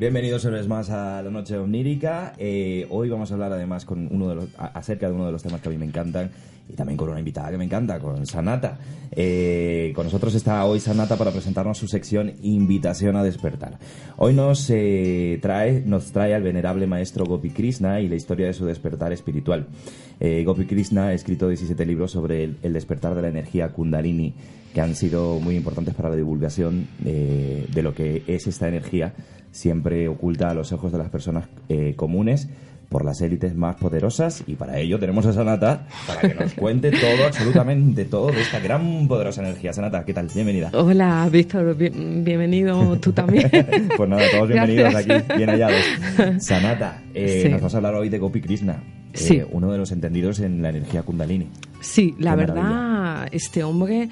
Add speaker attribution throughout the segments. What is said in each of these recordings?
Speaker 1: Bienvenidos una vez más a la noche onírica. Eh, hoy vamos a hablar además con uno de los, acerca de uno de los temas que a mí me encantan y también con una invitada que me encanta, con Sanata. Eh, con nosotros está hoy Sanata para presentarnos su sección Invitación a despertar. Hoy nos eh, trae nos trae al venerable maestro Gopi Krishna y la historia de su despertar espiritual. Gopi Krishna ha escrito 17 libros sobre el, despertar de la energía Kundalini que han sido muy importantes para la divulgación de lo que es esta energía siempre oculta a los ojos de las personas eh, comunes por las élites más poderosas y para ello tenemos a Sanata para que nos cuente todo, absolutamente todo de esta gran poderosa energía. Sanata, ¿qué tal? Bienvenida.
Speaker 2: Hola, Víctor, bienvenido tú también.
Speaker 1: pues nada, todos bienvenidos aquí, bien hallados. Sanata, eh, nos vas a hablar hoy de Gopi Krishna, eh, uno de los entendidos en la energía kundalini.
Speaker 2: Sí, la verdad, este hombre,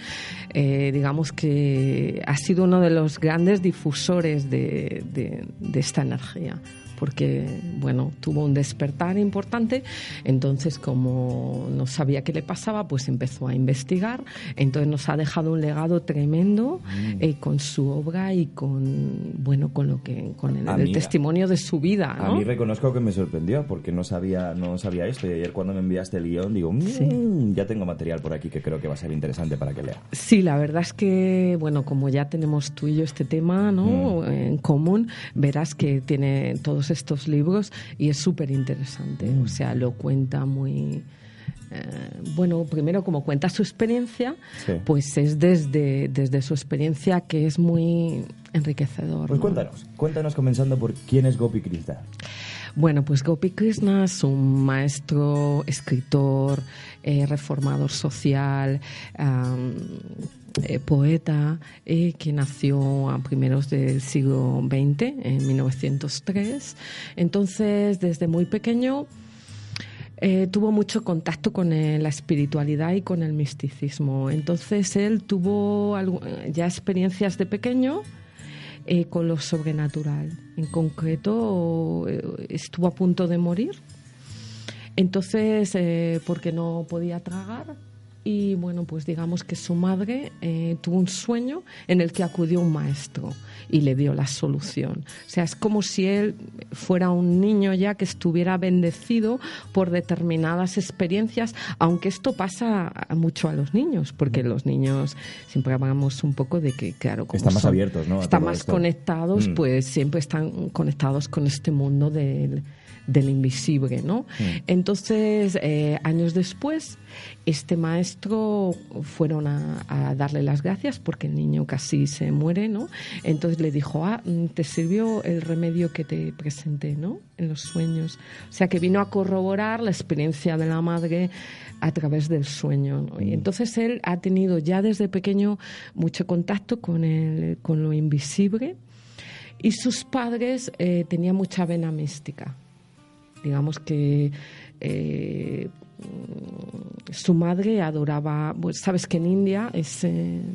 Speaker 2: eh, digamos que ha sido uno de los grandes difusores de, de esta energía porque, bueno, tuvo un despertar importante, entonces como no sabía qué le pasaba, pues empezó a investigar, entonces nos ha dejado un legado tremendo mm. eh, con su obra y con, bueno, con lo que, con el, testimonio de su vida.
Speaker 1: A mí reconozco que me sorprendió porque no sabía, no sabía esto. Y ayer cuando me enviaste el guion digo, mm, ya tengo material por aquí que creo que va a ser interesante para que lea.
Speaker 2: Sí, la verdad es que, bueno, como ya tenemos tú y yo este tema, ¿no? Mm. En común, verás que tiene todos estos libros y es súper interesante. O mm. sea, lo cuenta muy... Eh, bueno, primero como cuenta su experiencia, pues es desde, desde su experiencia que es muy enriquecedor.
Speaker 1: Pues cuéntanos, cuéntanos comenzando por quién es Gopi Krishna.
Speaker 2: Bueno, pues Gopi Krishna es un maestro, escritor, eh, reformador social, eh, poeta eh, que nació a primeros del siglo XX, en 1903. Entonces, desde muy pequeño, tuvo mucho contacto con la espiritualidad y con el misticismo. Entonces, él tuvo ya experiencias de pequeño. Con lo sobrenatural. En concreto, estuvo a punto de morir. Entonces, porque no podía tragar, y bueno, pues digamos que su madre eh, tuvo un sueño en el que acudió un maestro y le dio la solución. O sea, es como si él fuera un niño ya que estuviera bendecido por determinadas experiencias, aunque esto pasa mucho a los niños, porque los niños siempre hablamos un poco de que, claro, como
Speaker 1: están más abiertos, ¿no?
Speaker 2: están más conectados, mm. pues siempre están conectados con este mundo del del invisible, ¿no? Mm. Entonces, eh, años después, este maestro fueron a, darle las gracias porque el niño casi se muere, ¿no? Entonces le dijo, ah, mm, te sirvió el remedio que te presenté, ¿no? En los sueños. O sea, que vino a corroborar la experiencia de la madre a través del sueño. ¿no? Y mm. entonces él ha tenido ya desde pequeño mucho contacto con, el, con lo invisible y sus padres eh, tenían mucha vena mística. Digamos que eh, su madre adoraba, pues, sabes que en India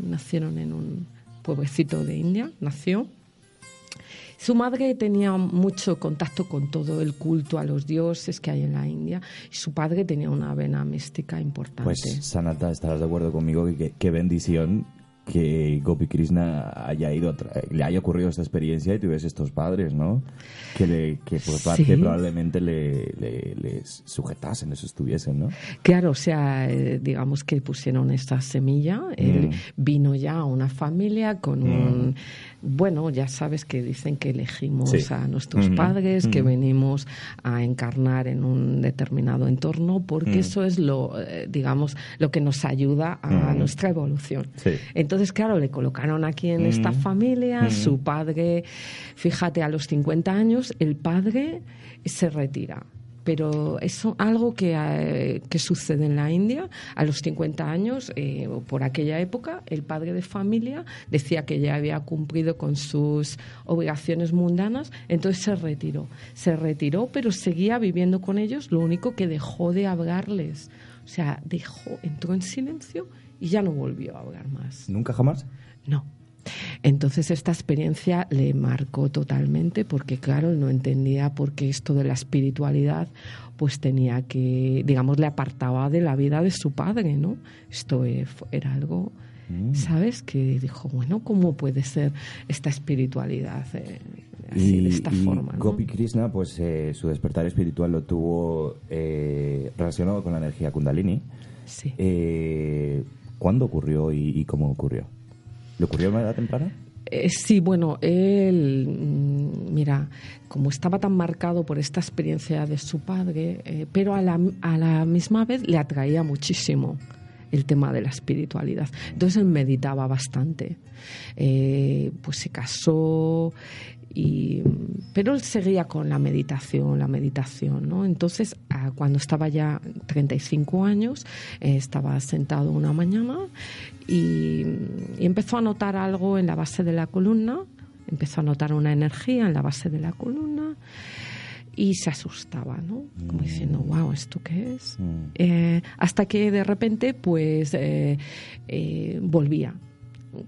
Speaker 2: nacieron en un pueblecito de India, nació. Su madre tenía mucho contacto con todo el culto a los dioses que hay en la India y su padre tenía una vena mística importante.
Speaker 1: Pues Sanata, estarás de acuerdo conmigo que qué bendición que Gopi Krishna haya ido le haya ocurrido esta experiencia y tuviese estos padres, ¿no? Que, le, que por parte probablemente le, le, sujetasen, les estuviesen, ¿no?
Speaker 2: Claro, o sea, eh, digamos que pusieron esta semilla, él mm. vino ya a una familia con mm. un bueno, ya sabes que dicen que elegimos a nuestros padres, que venimos a encarnar en un determinado entorno, porque eso es lo, eh, digamos, lo que nos ayuda a nuestra evolución. Entonces, claro, le colocaron aquí en esta familia, su padre, fíjate, a los 50 años, el padre se retira pero es algo que, eh, que, sucede en la India. A los 50 años, eh, por aquella época, el padre de familia decía que ya había cumplido con sus obligaciones mundanas, entonces se retiró. Se retiró, pero seguía viviendo con ellos, lo único que dejó de hablarles. O sea, dejó, entró en silencio y ya no volvió a hablar más.
Speaker 1: ¿Nunca jamás?
Speaker 2: No. Entonces esta experiencia le marcó totalmente porque, claro, no entendía por qué esto de la espiritualidad pues tenía que, digamos, le apartaba de la vida de su padre, ¿no? Esto e, era algo, mm. ¿sabes? Que dijo, bueno, ¿cómo puede ser esta espiritualidad? Eh, así, de esta
Speaker 1: y
Speaker 2: forma. ¿no?
Speaker 1: Gopi Krishna, pues eh, su despertar espiritual lo tuvo eh, relacionado con la energía Kundalini.
Speaker 2: Sí.
Speaker 1: ¿Cuándo ocurrió y, cómo ocurrió? ¿Le ocurrió a edad temprana?
Speaker 2: Eh, sí, bueno, él, mm, mira, como estaba tan marcado por esta experiencia de su padre, eh, pero a la, a la misma vez le atraía muchísimo el tema de la espiritualidad. Entonces él meditaba bastante. Eh, pues se casó y pero él seguía con la meditación, la meditación, ¿no? Entonces, ah, cuando estaba ya 35 años, eh, estaba sentado una mañana y, y empezó a notar algo en la base de la columna, empezó a notar una energía en la base de la columna y se asustaba, ¿no? Como diciendo, wow, ¿esto qué es?
Speaker 1: Mm.
Speaker 2: Eh, hasta que de repente, pues, eh, eh, volvía.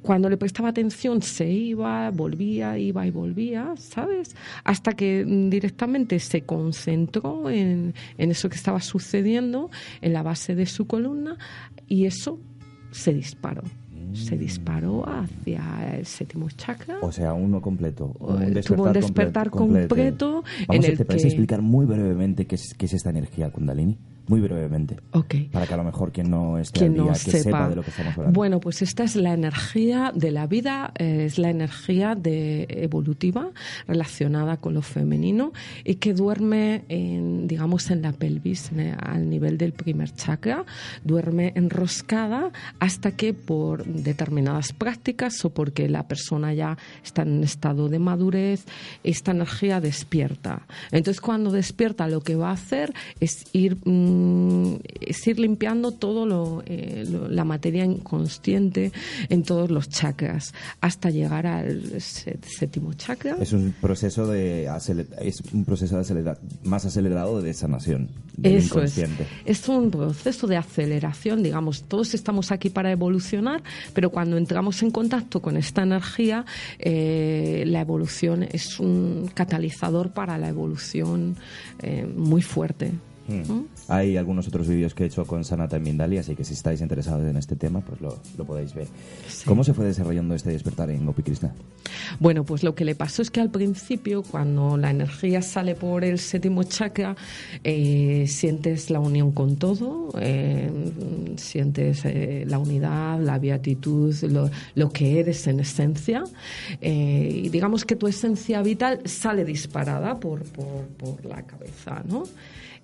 Speaker 2: Cuando le prestaba atención se iba, volvía, iba y volvía, ¿sabes? Hasta que mm, directamente se concentró en, en eso que estaba sucediendo en la base de su columna y eso se disparó. Se disparó hacia el séptimo chakra.
Speaker 1: O sea, uno completo.
Speaker 2: Eh, tuvo un despertar completo en
Speaker 1: Vamos,
Speaker 2: el
Speaker 1: ¿Te parece
Speaker 2: que-
Speaker 1: explicar muy brevemente qué es, qué es esta energía Kundalini? Muy brevemente.
Speaker 2: Ok.
Speaker 1: Para que a lo mejor quien no esté
Speaker 2: quien
Speaker 1: al día,
Speaker 2: no
Speaker 1: que sepa.
Speaker 2: sepa.
Speaker 1: de lo que estamos hablando.
Speaker 2: Bueno, pues esta es la energía de la vida, eh, es la energía de evolutiva relacionada con lo femenino y que duerme, en, digamos, en la pelvis, en el- al nivel del primer chakra, duerme enroscada hasta que por determinadas prácticas o porque la persona ya está en un estado de madurez, esta energía despierta. Entonces, cuando despierta, lo que va a hacer es ir, mm, es ir limpiando todo lo, eh, lo- la materia inconsciente en todos los chakras hasta llegar al sé- séptimo chakra.
Speaker 1: Es un proceso de es un proceso de acelera- más acelerado de sanación del
Speaker 2: Eso es.
Speaker 1: inconsciente.
Speaker 2: Es un proceso de aceleración, digamos. Todos estamos aquí para evolucionar, pero cuando entramos en contacto con esta energía, eh, la evolución es un catalizador para la evolución eh, muy fuerte.
Speaker 1: Mm. Hay algunos otros vídeos que he hecho con Sanata en Mindali, así que si estáis interesados en este tema, pues lo, lo podéis ver.
Speaker 2: Sí.
Speaker 1: ¿Cómo se fue desarrollando este despertar en Gopi Krishna?
Speaker 2: Bueno, pues lo que le pasó es que al principio, cuando la energía sale por el séptimo chakra, eh, sientes la unión con todo, eh, sientes eh, la unidad, la beatitud, lo, lo que eres en esencia. eh, y digamos que tu esencia vital sale disparada por, por, por la cabeza, ¿no?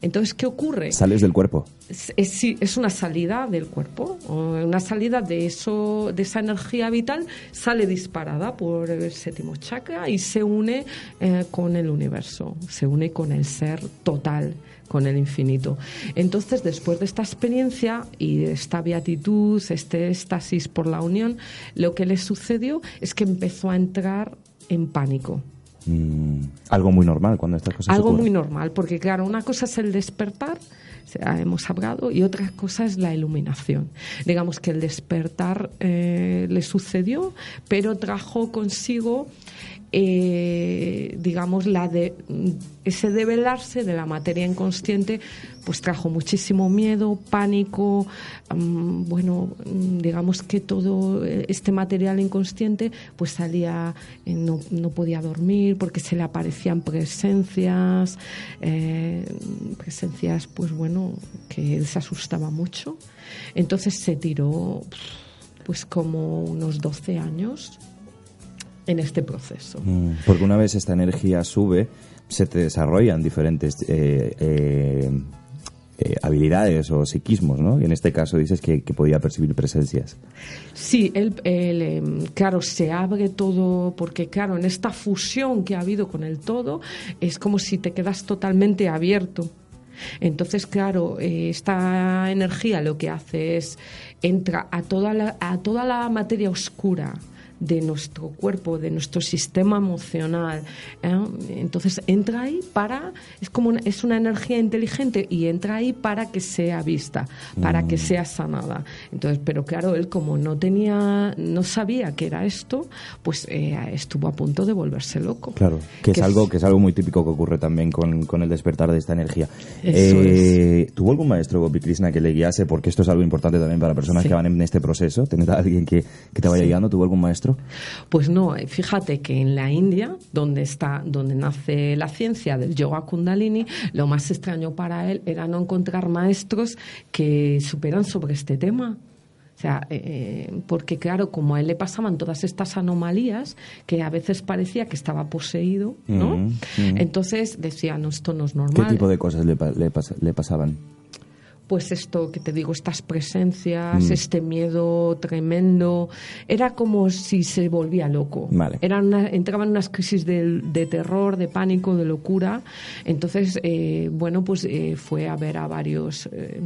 Speaker 2: Entonces, ¿qué ocurre?
Speaker 1: Sales del cuerpo.
Speaker 2: es, es- sí, es una salida del cuerpo, una salida de eso, de esa energía vital, sale disparada por el séptimo chakra y se une eh, con el universo, se une con el ser total, con el infinito. Entonces, después de esta experiencia y de esta beatitud, este éxtasis por la unión, lo que le sucedió es que empezó a entrar en pánico.
Speaker 1: Mm, algo muy normal cuando estas cosas
Speaker 2: Algo
Speaker 1: ocurren.
Speaker 2: muy normal, porque claro, una cosa es el despertar, sea, hemos hablado, y otra cosa es la iluminación. Digamos que el despertar eh, le sucedió, pero trajo consigo, eh, digamos, la de ese develarse de la materia inconsciente, pues trajo muchísimo miedo, pánico, mm, bueno, mm, digamos que todo eh, este material inconsciente, pues salía, eh, no, no podía dormir porque se le aparecían presencias, presencias, pues bueno, que se asustaba mucho. Entonces se tiró, pues como unos 12 años en este proceso.
Speaker 1: Mm, Porque una vez esta energía sube, se te desarrollan diferentes eh, eh, eh, habilidades o psiquismos, ¿no? Y en este caso dices que, que podía percibir presencias.
Speaker 2: Sí, él, él, em, claro, se abre todo, porque claro, en esta fusión que ha habido con el todo, es como si te quedas totalmente abierto. Entonces, claro, esta energía lo que hace es entra a toda la, a toda la materia oscura de nuestro cuerpo, de nuestro sistema emocional. ¿eh? Entonces entra ahí para, es como una, es una energía inteligente y entra ahí para que sea vista, para que sea sanada. Entonces, pero claro, él como no tenía, no sabía que era esto, pues eh, estuvo a punto de volverse loco.
Speaker 1: Claro, que es, algo que es algo muy típico que ocurre también con, con el despertar de esta energía. Eh, ¿Tuvo algún maestro Gopi Krishna que le guiase? Porque esto es algo importante también para personas
Speaker 2: Sí.
Speaker 1: que van en este proceso. ¿Tener a alguien que, que te vaya
Speaker 2: Sí.
Speaker 1: guiando? ¿Tuvo algún maestro?
Speaker 2: Pues no, eh, fíjate que en la India, donde está, donde nace la ciencia del yoga kundalini, lo más extraño para él era no encontrar maestros que superan sobre este tema. O sea, eh, porque claro, como a él le pasaban todas estas anomalías, que a veces parecía que estaba poseído, ¿no?
Speaker 1: Mm, mm.
Speaker 2: Entonces decía, no, esto no es
Speaker 1: ¿Qué
Speaker 2: normal.
Speaker 1: tipo de cosas le, pa- le pas- le pasaban?
Speaker 2: Pues esto que te digo, estas presencias,
Speaker 1: Mm.
Speaker 2: este miedo tremendo, era como si se volvía loco.
Speaker 1: Vale.
Speaker 2: Era una- entraba en unas crisis de, de terror, de pánico, de locura. Entonces, eh, bueno, pues eh, fue a ver a varios, eh,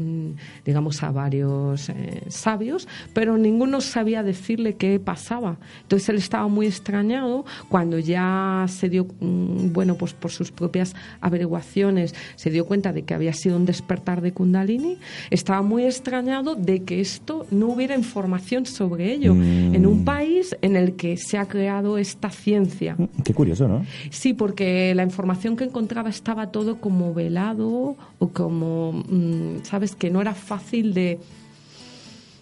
Speaker 2: digamos, a varios eh, sabios, pero ninguno sabía decirle qué pasaba. Entonces él estaba muy extrañado cuando ya se dio, mm, bueno, pues por sus propias averiguaciones, se dio cuenta de que había sido un despertar de Kundalini, estaba muy extrañado de que esto no hubiera información sobre ello
Speaker 1: Mm.
Speaker 2: en un país en el que se ha creado esta ciencia.
Speaker 1: Mm, Qué curioso, ¿no?
Speaker 2: Sí, porque la información que encontraba estaba todo como velado o como, mm, sabes, que no era fácil de,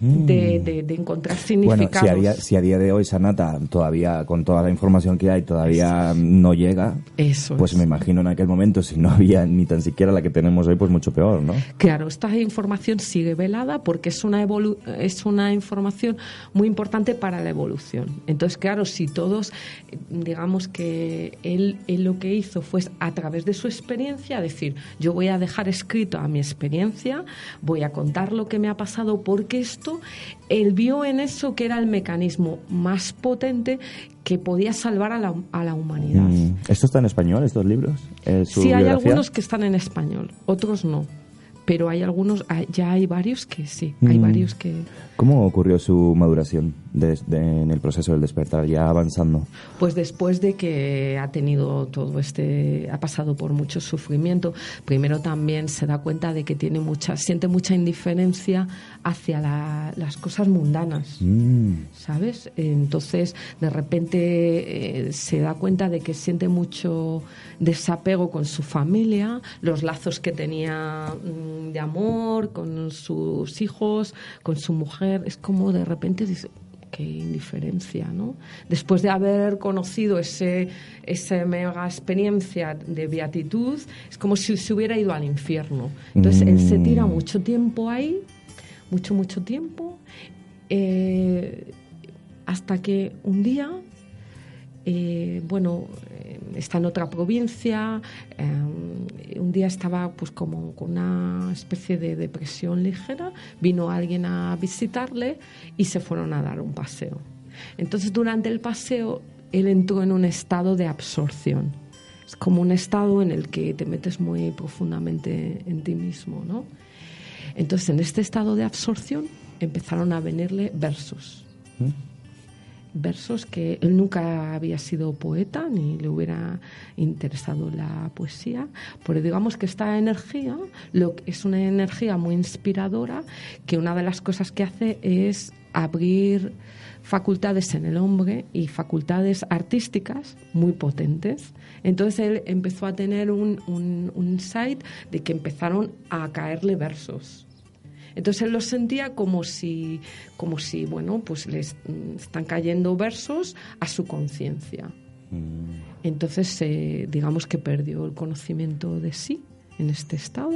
Speaker 2: de, de- de encontrar
Speaker 1: Mm. Bueno,
Speaker 2: significados.
Speaker 1: si a, día, si a día de hoy Sanata todavía, con toda la información que hay, todavía no llega,
Speaker 2: Eso
Speaker 1: pues
Speaker 2: es.
Speaker 1: me imagino en aquel momento, si no había ni tan siquiera la que tenemos hoy, pues mucho peor, ¿no?
Speaker 2: Claro, esta información sigue velada porque es una, evolu- es una información muy importante para la evolución. Entonces, claro, si todos, digamos que él, él lo que hizo fue a través de su experiencia decir, yo voy a dejar escrito a mi experiencia, voy a contar lo que me ha pasado porque esto, él vio en eso que era el mecanismo más potente que podía salvar a la, a la humanidad.
Speaker 1: Mm. ¿Esto está en español, estos libros? Eh,
Speaker 2: Sí, hay algunos que están en español, otros no. Pero hay algunos, ya hay varios que sí, hay
Speaker 1: Mm.
Speaker 2: varios que...
Speaker 1: ¿Cómo ocurrió su maduración en el proceso del despertar, ya avanzando?
Speaker 2: Pues después de que ha tenido todo este, ha pasado por mucho sufrimiento, primero también se da cuenta de que tiene mucha, siente mucha indiferencia hacia la- las cosas mundanas.
Speaker 1: Mm.
Speaker 2: ¿sabes? Entonces, de repente eh, se da cuenta de que siente mucho desapego con su familia, los lazos que tenía mm, de amor con sus hijos, con su mujer, es como de repente dice qué indiferencia, ¿no? Después de haber conocido ese, esa mega experiencia de beatitud, es como si se hubiera ido al infierno. Entonces, él se tira
Speaker 1: Mm.
Speaker 2: mucho tiempo ahí, mucho, mucho tiempo, eh, hasta que un día, eh, bueno, está en otra provincia, eh, un día estaba pues como con una especie de depresión ligera, vino alguien a visitarle y se fueron a dar un paseo. Entonces durante el paseo él entró en un estado de absorción. Es como un estado en el que te metes muy profundamente en ti mismo, ¿no? Entonces, en este estado de absorción empezaron a venirle versos. Versos que él nunca había sido poeta ni le hubiera interesado la poesía, pero digamos que esta energía es una energía muy inspiradora que una de las cosas que hace es abrir facultades en el hombre y facultades artísticas muy potentes. Entonces él empezó a tener un, un, un insight de que empezaron a caerle versos. Entonces él lo sentía como si, como si bueno, pues le están cayendo versos a su conciencia. Entonces, eh, digamos que perdió el conocimiento de sí en este estado.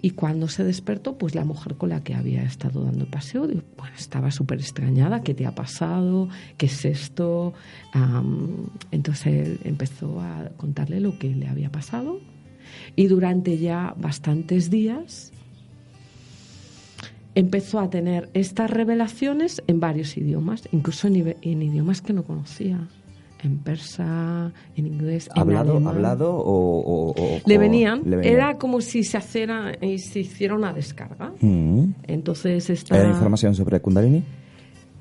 Speaker 2: Y cuando se despertó, pues la mujer con la que había estado dando paseo, bueno, estaba súper extrañada, ¿qué te ha pasado? ¿Qué es esto? Um, entonces él empezó a contarle lo que le había pasado. Y durante ya bastantes días empezó a tener estas revelaciones en varios idiomas, incluso en, en idiomas que no conocía en persa, en inglés,
Speaker 1: ¿Hablado,
Speaker 2: en alemán.
Speaker 1: ¿Hablado o, o, o
Speaker 2: le, venían,
Speaker 1: le venían?
Speaker 2: Era como si se, hiciera, y se hiciera una descarga.
Speaker 1: Mm.
Speaker 2: Entonces esta...
Speaker 1: ¿Era información sobre Kundalini?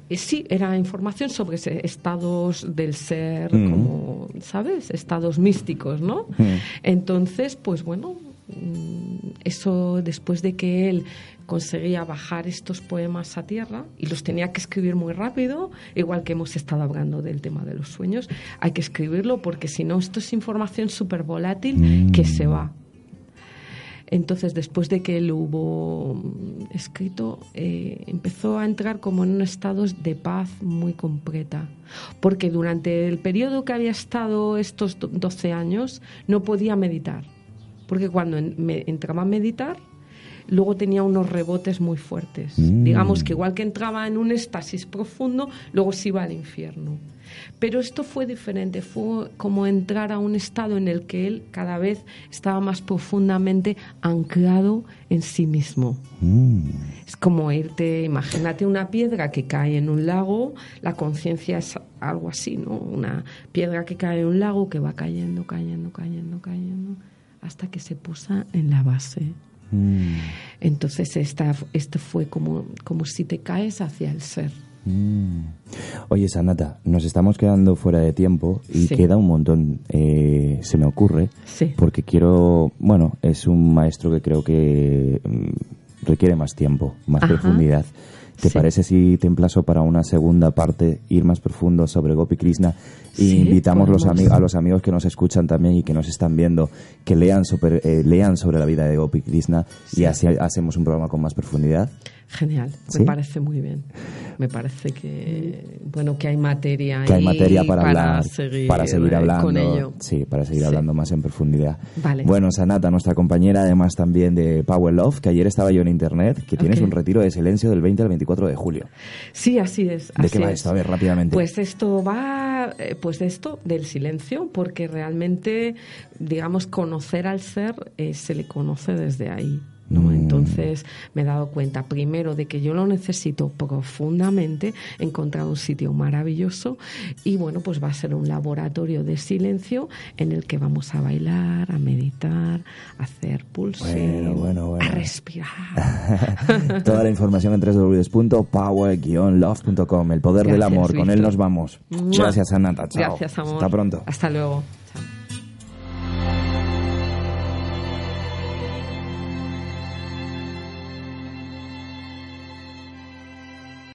Speaker 2: Eh, Sí, era información sobre estados del ser,
Speaker 1: Mm.
Speaker 2: como, ¿sabes? Estados místicos, ¿no?
Speaker 1: Mm.
Speaker 2: Entonces, pues bueno, mm, eso después de que él conseguía bajar estos poemas a tierra y los tenía que escribir muy rápido, igual que hemos estado hablando del tema de los sueños, hay que escribirlo porque si no, esto es información súper volátil
Speaker 1: Mm.
Speaker 2: que se va. Entonces, después de que él hubo escrito, eh, empezó a entrar como en un estado de paz muy completa. Porque durante el periodo que había estado estos 12 años, no podía meditar. Porque cuando entraba a meditar, luego tenía unos rebotes muy fuertes. Mm. Digamos que igual que entraba en un éxtasis profundo, luego se iba al infierno. Pero esto fue diferente, fue como entrar a un estado en el que él cada vez estaba más profundamente anclado en sí mismo. Mm. Es como irte, imagínate una piedra que cae en un lago, la conciencia es algo así, ¿no? Una piedra que cae en un lago que va cayendo, cayendo, cayendo, cayendo, hasta que se posa en la base. Mm. Entonces esta, esto fue como, como si te caes hacia el ser.
Speaker 1: Mm. Oye, Sanata, nos estamos quedando fuera de tiempo y queda un montón, eh, se me ocurre, porque quiero, bueno, es un maestro que creo que mm, requiere más tiempo, más profundidad. ¿Te parece si te emplazo para una segunda parte, ir más profundo sobre Gopi Krishna? Y invitamos los a los amigos que nos escuchan también y que nos están viendo que lean sobre, eh, lean sobre la vida de Gopi Krishna y así hacemos un programa con más profundidad.
Speaker 2: Genial, me parece muy bien. Me parece que bueno que hay materia
Speaker 1: que hay materia para, seguir, para seguir hablando con ello. Sí, para seguir hablando más en profundidad.
Speaker 2: Vale.
Speaker 1: Bueno, Sanata, nuestra compañera además también de Power Love, que ayer estaba yo en internet, que tienes un retiro de silencio del 20 al 24 de julio.
Speaker 2: Sí, así es.
Speaker 1: ¿De qué va esto? A ver, rápidamente.
Speaker 2: Pues esto va eh, pues de esto del silencio, porque realmente digamos conocer al ser eh, se le conoce desde ahí. ¿No? Mm. Entonces me he dado cuenta primero de que yo lo necesito profundamente, he encontrado un sitio maravilloso y bueno, pues va a ser un laboratorio de silencio en el que vamos a bailar, a meditar, a hacer pulso, a respirar.
Speaker 1: Toda la información en www.power-love.com, el poder del amor, con él nos vamos. Gracias, Anata. Chao.
Speaker 2: Gracias, amor.
Speaker 1: Hasta pronto.
Speaker 2: Hasta luego.